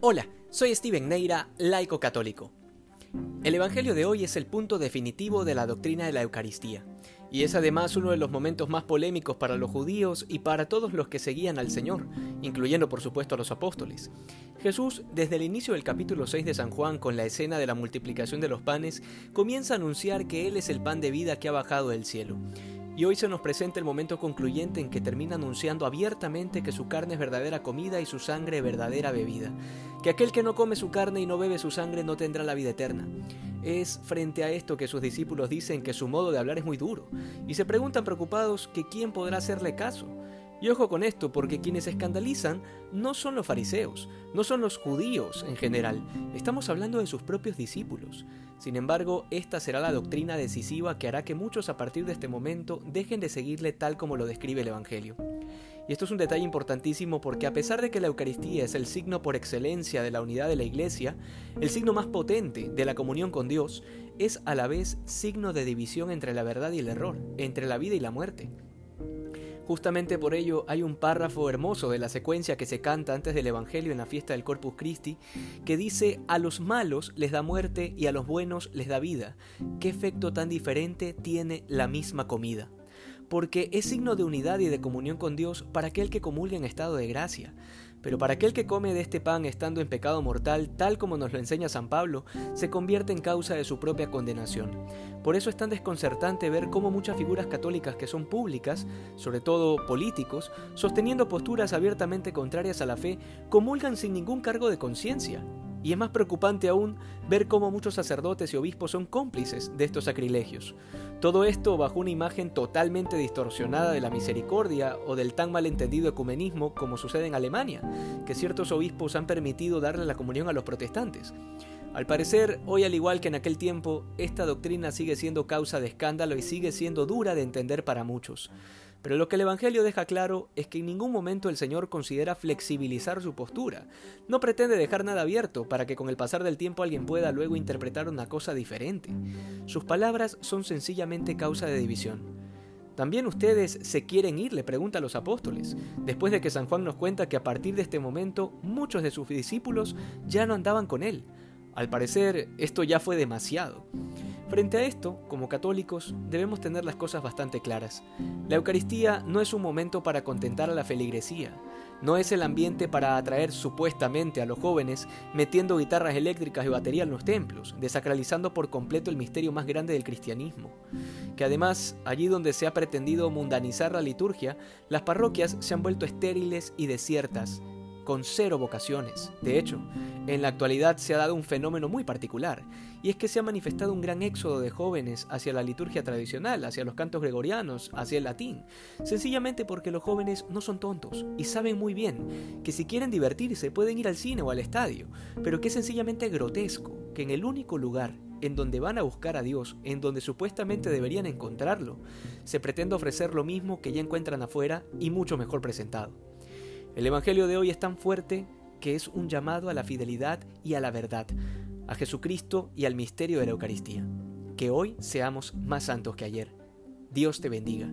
Hola, soy Steven Neira, laico católico. El Evangelio de hoy es el punto definitivo de la doctrina de la Eucaristía, y es además uno de los momentos más polémicos para los judíos y para todos los que seguían al Señor, incluyendo por supuesto a los apóstoles. Jesús, desde el inicio del capítulo 6 de San Juan, con la escena de la multiplicación de los panes, comienza a anunciar que Él es el pan de vida que ha bajado del cielo. Y hoy se nos presenta el momento concluyente en que termina anunciando abiertamente que su carne es verdadera comida y su sangre verdadera bebida, que aquel que no come su carne y no bebe su sangre no tendrá la vida eterna. Es frente a esto que sus discípulos dicen que su modo de hablar es muy duro, y se preguntan preocupados que quién podrá hacerle caso. Y ojo con esto, porque quienes escandalizan no son los fariseos, no son los judíos en general, estamos hablando de sus propios discípulos. Sin embargo, esta será la doctrina decisiva que hará que muchos a partir de este momento dejen de seguirle tal como lo describe el Evangelio. Y esto es un detalle importantísimo porque a pesar de que la Eucaristía es el signo por excelencia de la unidad de la Iglesia, el signo más potente de la comunión con Dios, es a la vez signo de división entre la verdad y el error, entre la vida y la muerte. Justamente por ello hay un párrafo hermoso de la secuencia que se canta antes del Evangelio en la fiesta del Corpus Christi que dice, a los malos les da muerte y a los buenos les da vida. ¿Qué efecto tan diferente tiene la misma comida? Porque es signo de unidad y de comunión con Dios para aquel que comulga en estado de gracia. Pero para aquel que come de este pan estando en pecado mortal, tal como nos lo enseña San Pablo, se convierte en causa de su propia condenación. Por eso es tan desconcertante ver cómo muchas figuras católicas que son públicas, sobre todo políticos, sosteniendo posturas abiertamente contrarias a la fe, comulgan sin ningún cargo de conciencia. Y es más preocupante aún ver cómo muchos sacerdotes y obispos son cómplices de estos sacrilegios. Todo esto bajo una imagen totalmente distorsionada de la misericordia o del tan malentendido ecumenismo como sucede en Alemania, que ciertos obispos han permitido darle la comunión a los protestantes. Al parecer, hoy al igual que en aquel tiempo, esta doctrina sigue siendo causa de escándalo y sigue siendo dura de entender para muchos. Pero lo que el Evangelio deja claro es que en ningún momento el Señor considera flexibilizar su postura. No pretende dejar nada abierto para que con el pasar del tiempo alguien pueda luego interpretar una cosa diferente. Sus palabras son sencillamente causa de división. También ustedes se quieren ir, le pregunta a los apóstoles, después de que San Juan nos cuenta que a partir de este momento muchos de sus discípulos ya no andaban con él. Al parecer, esto ya fue demasiado. Frente a esto, como católicos, debemos tener las cosas bastante claras. La Eucaristía no es un momento para contentar a la feligresía, no es el ambiente para atraer supuestamente a los jóvenes metiendo guitarras eléctricas y batería en los templos, desacralizando por completo el misterio más grande del cristianismo. Que además, allí donde se ha pretendido mundanizar la liturgia, las parroquias se han vuelto estériles y desiertas, con cero vocaciones. De hecho, en la actualidad se ha dado un fenómeno muy particular, y es que se ha manifestado un gran éxodo de jóvenes hacia la liturgia tradicional, hacia los cantos gregorianos, hacia el latín, sencillamente porque los jóvenes no son tontos y saben muy bien que si quieren divertirse pueden ir al cine o al estadio, pero que es sencillamente grotesco que en el único lugar en donde van a buscar a Dios, en donde supuestamente deberían encontrarlo, se pretende ofrecer lo mismo que ya encuentran afuera y mucho mejor presentado. El Evangelio de hoy es tan fuerte que es un llamado a la fidelidad y a la verdad, a Jesucristo y al misterio de la Eucaristía. Que hoy seamos más santos que ayer. Dios te bendiga.